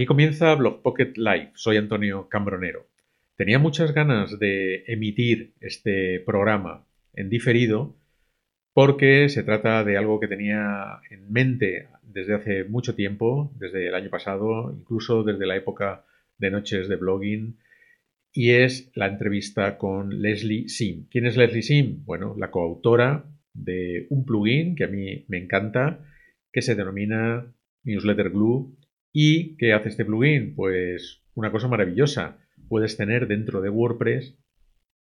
Aquí comienza Blog Pocket Live. Soy Antonio Cambronero. Tenía muchas ganas de emitir este programa en diferido porque se trata de algo que tenía en mente desde hace mucho tiempo, desde el año pasado, incluso desde la época de noches de blogging, y es la entrevista con Leslie Sim. ¿Quién es Leslie Sim? Bueno, la coautora de un plugin que a mí me encanta, que se denomina Newsletter Glue. ¿Y qué hace este plugin? Pues una cosa maravillosa. Puedes tener dentro de WordPress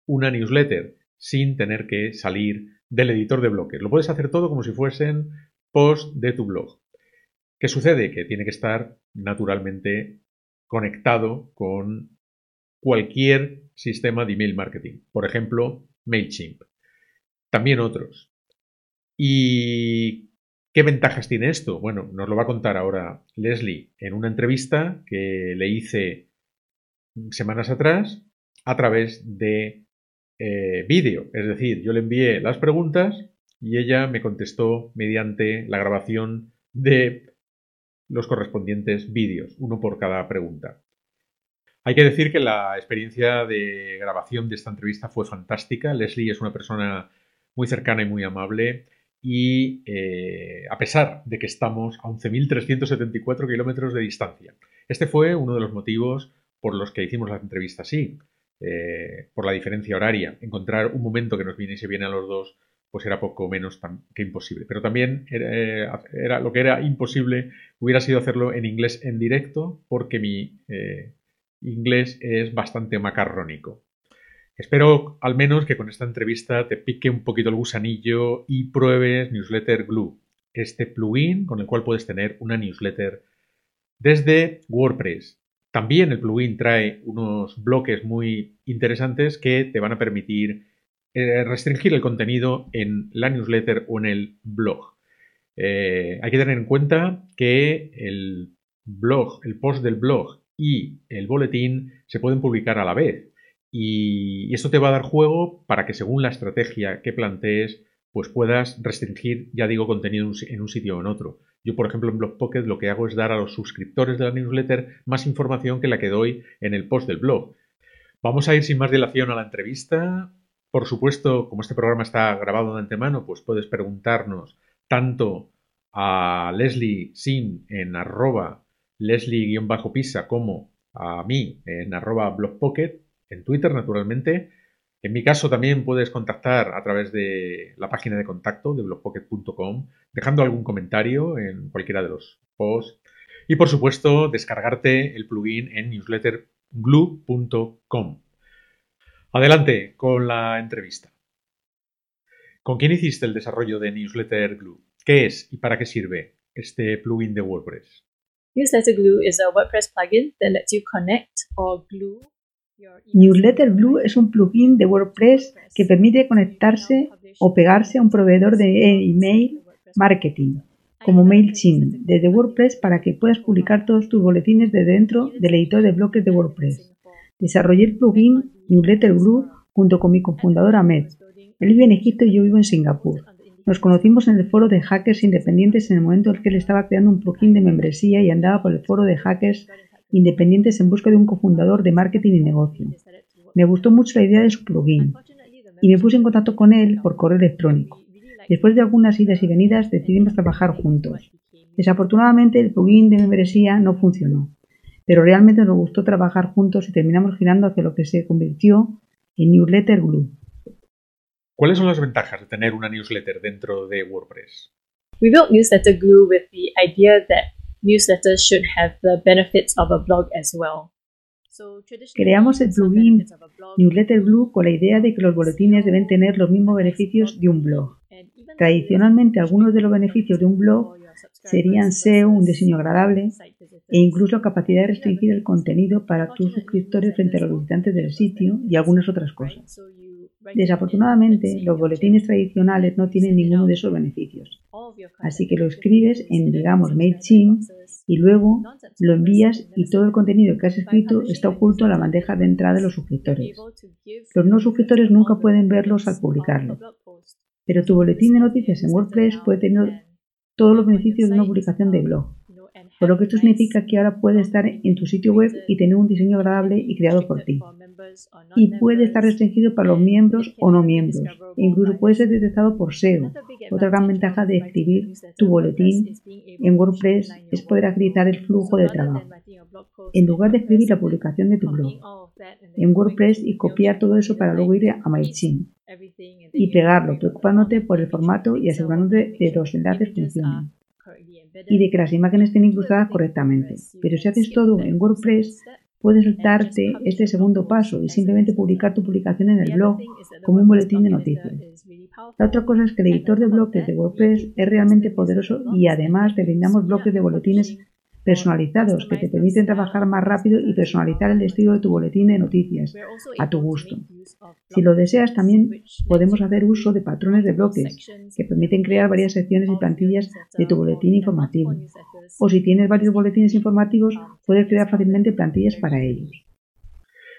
una newsletter sin tener que salir del editor de bloques. Lo puedes hacer todo como si fuesen posts de tu blog. ¿Qué sucede? Que tiene que estar naturalmente conectado con cualquier sistema de email marketing. Por ejemplo, MailChimp. También otros. ¿Y qué ventajas tiene esto? Bueno, nos lo va a contar ahora Leslie en una entrevista que le hice semanas atrás a través de eh, vídeo. Es decir, yo le envié las preguntas y ella me contestó mediante la grabación de los correspondientes vídeos, uno por cada pregunta. Hay que decir que la experiencia de grabación de esta entrevista fue fantástica. Leslie es una persona muy cercana y muy amable y eh, a pesar de que estamos a 11.374 kilómetros de distancia. Este fue uno de los motivos por los que hicimos la entrevista así, eh, por la diferencia horaria. Encontrar un momento que nos viniese bien a los dos pues era poco menos que imposible. Pero también era, lo que era imposible hubiera sido hacerlo en inglés en directo porque mi eh, inglés es bastante macarrónico. Espero al menos que con esta entrevista te pique un poquito el gusanillo y pruebes Newsletter Glue, este plugin con el cual puedes tener una newsletter desde WordPress. También el plugin trae unos bloques muy interesantes que te van a permitir eh, restringir el contenido en la newsletter o en el blog. Eh, hay que tener en cuenta que el blog, el post del blog y el boletín se pueden publicar a la vez. Y esto te va a dar juego para que según la estrategia que plantees, pues puedas restringir, ya digo, contenido en un sitio o en otro. Yo, por ejemplo, en Blog lo que hago es dar a los suscriptores de la newsletter más información que la que doy en el post del blog. Vamos a ir sin más dilación a la entrevista. Por supuesto, como este programa está grabado de antemano, pues puedes preguntarnos tanto a Leslie Sim en arroba Leslie-Pisa como a mí en arroba blogpocket, en Twitter naturalmente. En mi caso también puedes contactar a través de la página de contacto de blogpocket.com, dejando algún comentario en cualquiera de los posts. Y por supuesto, descargarte el plugin en newsletterglue.com. Adelante con la entrevista. ¿Con quién hiciste el desarrollo de Newsletter Glue? ¿Qué es y para qué sirve este plugin de WordPress? Newsletter Glue is a WordPress plugin that lets you connect or glue Newsletter Glue es un plugin de WordPress que permite conectarse o pegarse a un proveedor de email marketing, como MailChimp, desde WordPress para que puedas publicar todos tus boletines de dentro del editor de bloques de WordPress. Desarrollé el plugin Newsletter Glue junto con mi cofundador Ahmed. Él vive en Egipto y yo vivo en Singapur. Nos conocimos en el foro de hackers independientes en el momento en que él estaba creando un plugin de membresía y andaba por el foro de hackers independientes en busca de un cofundador de marketing y negocio. Me gustó mucho la idea de su plugin y me puse en contacto con él por correo electrónico. Después de algunas idas y venidas decidimos trabajar juntos. Desafortunadamente el plugin de membresía no funcionó, pero realmente nos gustó trabajar juntos y terminamos girando hacia lo que se convirtió en Newsletter Glue. ¿Cuáles son las ventajas de tener una newsletter dentro de WordPress? We built Newsletter Glue with the idea that newsletters should have the benefits of a blog as well. Creamos el plugin Newsletter Glue con la idea de que los boletines deben tener los mismos beneficios de un blog. Tradicionalmente, algunos de los beneficios de un blog serían SEO, un diseño agradable e incluso capacidad de restringir el contenido para tus suscriptores frente a los visitantes del sitio y algunas otras cosas. Desafortunadamente, los boletines tradicionales no tienen ninguno de esos beneficios. Así que lo escribes en, digamos, MailChimp y luego lo envías y todo el contenido que has escrito está oculto en la bandeja de entrada de los suscriptores. Los no suscriptores nunca pueden verlos al publicarlo. Pero tu boletín de noticias en WordPress puede tener todos los beneficios de una publicación de blog. por lo que esto significa que ahora puede estar en tu sitio web y tener un diseño agradable y creado por ti. Y puede estar restringido para los miembros o no miembros. E incluso puede ser detectado por SEO. Otra gran ventaja de escribir tu boletín en WordPress es poder agilizar el flujo de trabajo. En lugar de escribir la publicación de tu blog en WordPress y copiar todo eso para luego ir a MailChimp y pegarlo, preocupándote por el formato y asegurándote de que los enlaces funcionen y de que las imágenes estén incrustadas correctamente. Pero si haces todo en WordPress, puedes saltarte este segundo paso y simplemente publicar tu publicación en el blog como un boletín de noticias. La otra cosa es que el editor de bloques de WordPress es realmente poderoso y además te brindamos bloques de boletines personalizados que te permiten trabajar más rápido y personalizar el estilo de tu boletín de noticias a tu gusto. Si lo deseas, también podemos hacer uso de patrones de bloques que permiten crear varias secciones y plantillas de tu boletín informativo. O si tienes varios boletines informativos, puedes crear fácilmente plantillas para ellos.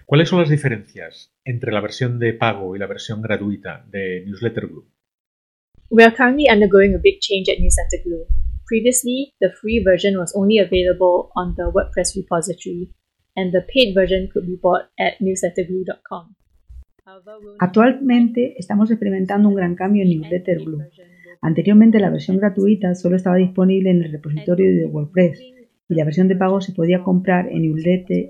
¿Cuáles son las diferencias entre la versión de pago y la versión gratuita de Newsletter Glue? We are currently undergoing a big change at Newsletter Glue. Previously, the free version was only available on the WordPress repository, and the paid version could be bought at newsletterglue.com. Actualmente estamos experimentando un gran cambio en Newsletter Glue. Anteriormente la versión gratuita solo estaba disponible en el repositorio de WordPress y la versión de pago se podía comprar en newsletter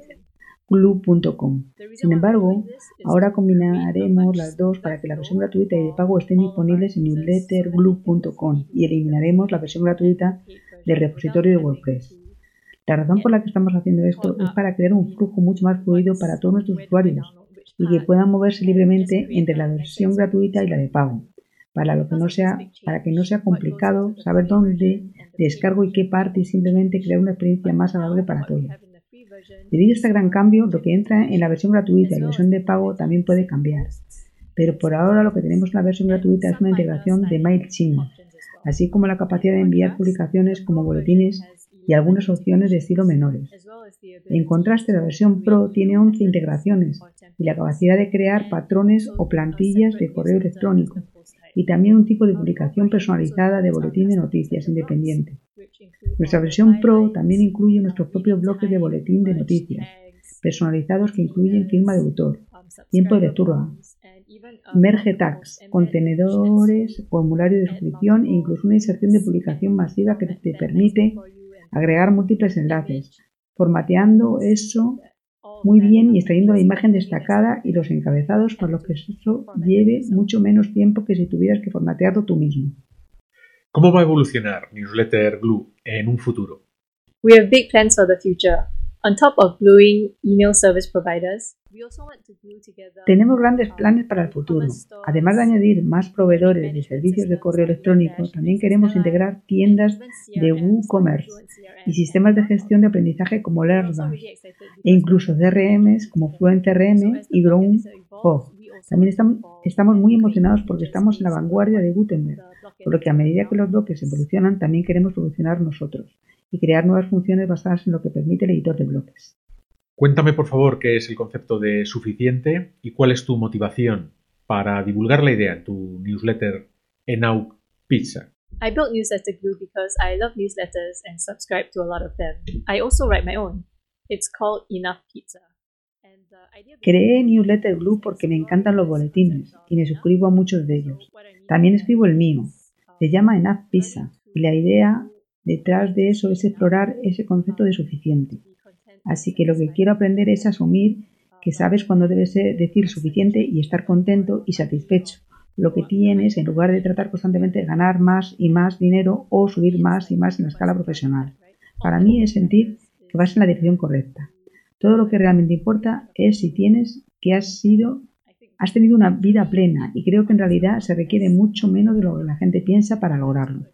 glue.com. Sin embargo, ahora combinaremos las dos para que la versión gratuita y de pago estén disponibles en newsletterglue.com y eliminaremos la versión gratuita del repositorio de WordPress. La razón por la que estamos haciendo esto es para crear un flujo mucho más fluido para todos nuestros usuarios y que puedan moverse libremente entre la versión gratuita y la de pago, para, lo que no sea, para que no sea complicado saber dónde descargo y qué parte y simplemente crear una experiencia más agradable para todos. Debido a este gran cambio, lo que entra en la versión gratuita y la versión de pago también puede cambiar. Pero por ahora lo que tenemos en la versión gratuita es una integración de MailChimp, así como la capacidad de enviar publicaciones como boletines y algunas opciones de estilo menores. En contraste, la versión Pro tiene 11 integraciones y la capacidad de crear patrones o plantillas de correo electrónico y también un tipo de publicación personalizada de boletín de noticias independiente. Nuestra versión Pro también incluye nuestros propios bloques de boletín de noticias, personalizados que incluyen firma de autor, tiempo de lectura, merge tags, contenedores, formulario de suscripción e incluso una inserción de publicación masiva que te permite agregar múltiples enlaces, formateando eso muy bien y extrayendo la imagen destacada y los encabezados para lo que eso lleve mucho menos tiempo que si tuvieras que formatearlo tú mismo. ¿Cómo va a evolucionar Newsletter Glue en un futuro? We have big plans for the future. On top of gluing email service providers, we also want to glue together Tenemos grandes planes para el futuro. Además de añadir más proveedores de servicios de correo electrónico, también queremos integrar tiendas de WooCommerce y sistemas de gestión de aprendizaje como LearnDash e incluso CRMs como Fluent CRM y Groundhog. También estamos muy emocionados porque estamos en la vanguardia de Gutenberg, por lo que a medida que los bloques evolucionan, también queremos evolucionar nosotros y crear nuevas funciones basadas en lo que permite el editor de bloques. Cuéntame, por favor, qué es el concepto de suficiente y cuál es tu motivación para divulgar la idea en tu newsletter Pizza. I built Newsletter Glue because I love newsletters and subscribe to a lot of them. I also write my own. It's called Enough Pizza. Creé Newsletter Glue porque me encantan los boletines y me suscribo a muchos de ellos. También escribo el mío. Se llama Enough Pizza y la idea detrás de eso es explorar ese concepto de suficiente. Así que lo que quiero aprender es asumir que sabes cuándo debes decir suficiente y estar contento y satisfecho. Lo que tienes en lugar de tratar constantemente de ganar más y más dinero o subir más y más en la escala profesional. Para mí es sentir que vas en la dirección correcta. Todo lo que realmente importa es si tienes que has sido has tenido una vida plena y creo que en realidad se requiere mucho menos de lo que la gente piensa para lograrlo.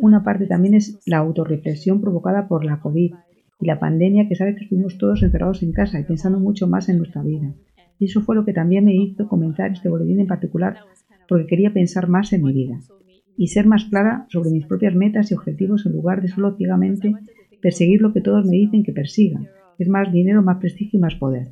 Una parte también es la autorreflexión provocada por la COVID y la pandemia que sabes que estuvimos todos encerrados en casa y pensando mucho más en nuestra vida. Y eso fue lo que también me hizo comenzar este boletín en particular porque quería pensar más en mi vida y ser más clara sobre mis propias metas y objetivos en lugar de solo ciegamente perseguir lo que todos me dicen que persiga, es más dinero, más prestigio y más poder.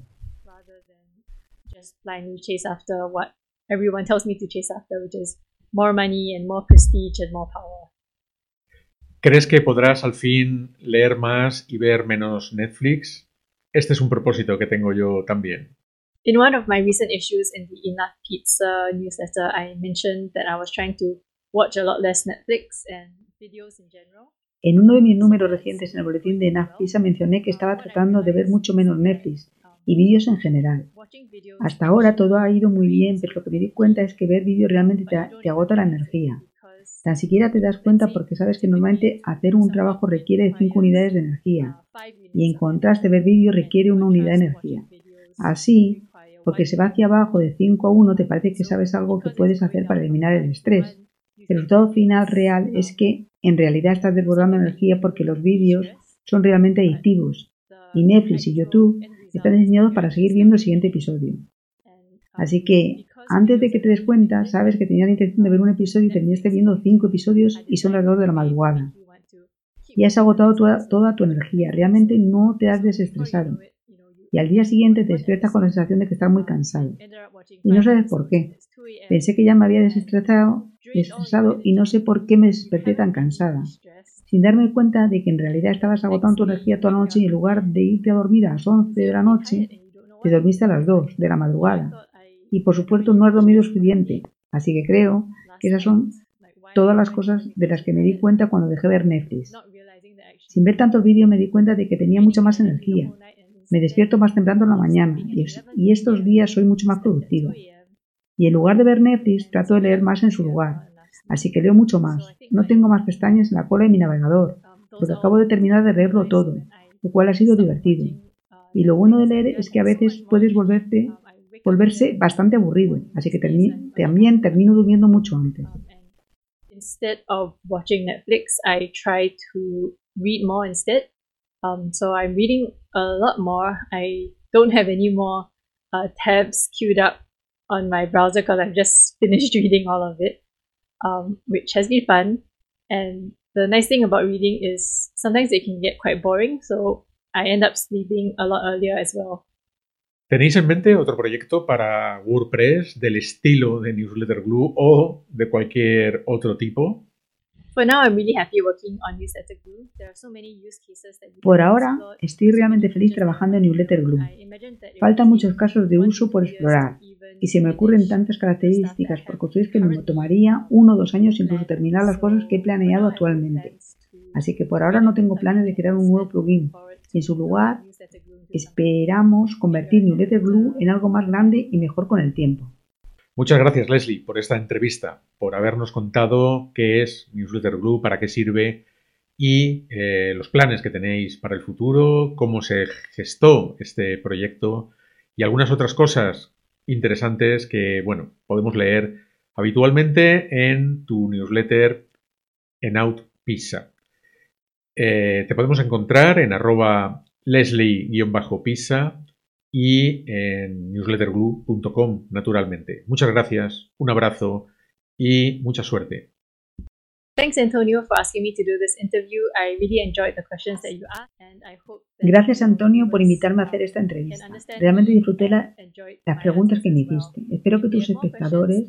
¿Crees que podrás al fin leer más y ver menos Netflix? Este es un propósito que tengo yo también. In one of my recent issues in the Enough Pizza newsletter, I mentioned that I was trying to watch a lot less Netflix and videos in general. En uno de mis números recientes en el boletín de Enough Pizza mencioné que estaba tratando de ver mucho menos Netflix y vídeos en general. Hasta ahora todo ha ido muy bien, pero lo que me di cuenta es que ver vídeos realmente te, te agota la energía. Tan siquiera te das cuenta porque sabes que normalmente hacer un trabajo requiere de 5 unidades de energía y en contraste ver vídeo requiere una unidad de energía. Así, porque se va hacia abajo de 5 a 1 te parece que sabes algo que puedes hacer para eliminar el estrés. El resultado final real es que en realidad estás desbordando energía porque los vídeos son realmente adictivos y Netflix y YouTube están diseñados para seguir viendo el siguiente episodio. Así que antes de que te des cuenta, sabes que tenías la intención de ver un episodio y terminaste viendo cinco episodios y son las dos de la madrugada. Y has agotado toda, tu energía, realmente no te has desestresado. Y al día siguiente te despiertas con la sensación de que estás muy cansado. Y no sabes por qué. Pensé que ya me había desestresado, desestresado y no sé por qué me desperté tan cansada. Sin darme cuenta de que en realidad estabas agotando tu energía toda la noche y en lugar de irte a dormir a las 11 de la noche, te dormiste a las 2 de la madrugada y por supuesto no has dormido suficiente. Así que creo que esas son todas las cosas de las que me di cuenta cuando dejé ver Netflix. Sin ver tantos vídeos me di cuenta de que tenía mucha más energía. Me despierto más temprano en la mañana y estos días soy mucho más productiva. Y en lugar de ver Netflix trato de leer más en su lugar. Así que leo mucho más. No tengo más pestañas en la cola de mi navegador, porque acabo de terminar de leerlo todo, lo cual ha sido divertido. Y lo bueno de leer es que a veces puedes volverte volverse bastante aburrido, así que termi también termino durmiendo mucho antes. Instead of watching Netflix, I try to read more instead. Um, so I'm reading a lot more. I don't have any more uh, tabs queued up on my browser because I've just finished reading all of it, um, which has been fun. And the nice thing about reading is sometimes it can get quite boring, so I end up sleeping a lot earlier as well. ¿Tenéis en mente otro proyecto para WordPress del estilo de Newsletter Glue o de cualquier otro tipo? Por ahora, estoy realmente feliz trabajando en Newsletter Glue. Faltan muchos casos de uso por explorar y se me ocurren tantas características por construir que me tomaría uno o dos años incluso terminar las cosas que he planeado actualmente. Así que por ahora no tengo planes de crear un nuevo plugin. En su lugar, Esperamos convertir Newsletter Blue en algo más grande y mejor con el tiempo. Muchas gracias, Leslie, por esta entrevista, por habernos contado qué es Newsletter Blue, para qué sirve y eh, los planes que tenéis para el futuro, cómo se gestó este proyecto y algunas otras cosas interesantes que, bueno, podemos leer habitualmente en tu newsletter en Outpizza. Eh, te podemos encontrar en arroba leslie-pisa y en newsletterglue.com, naturalmente. Muchas gracias, un abrazo y mucha suerte. Gracias Antonio por invitarme a hacer esta entrevista. Realmente disfruté las preguntas que me hiciste. Espero que tus espectadores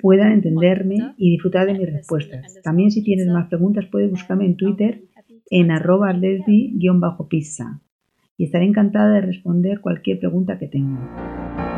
puedan entenderme y disfrutar de mis respuestas. También si tienes más preguntas puedes buscarme en Twitter en arroba leslie-pizza y estaré encantada de responder cualquier pregunta que tengan.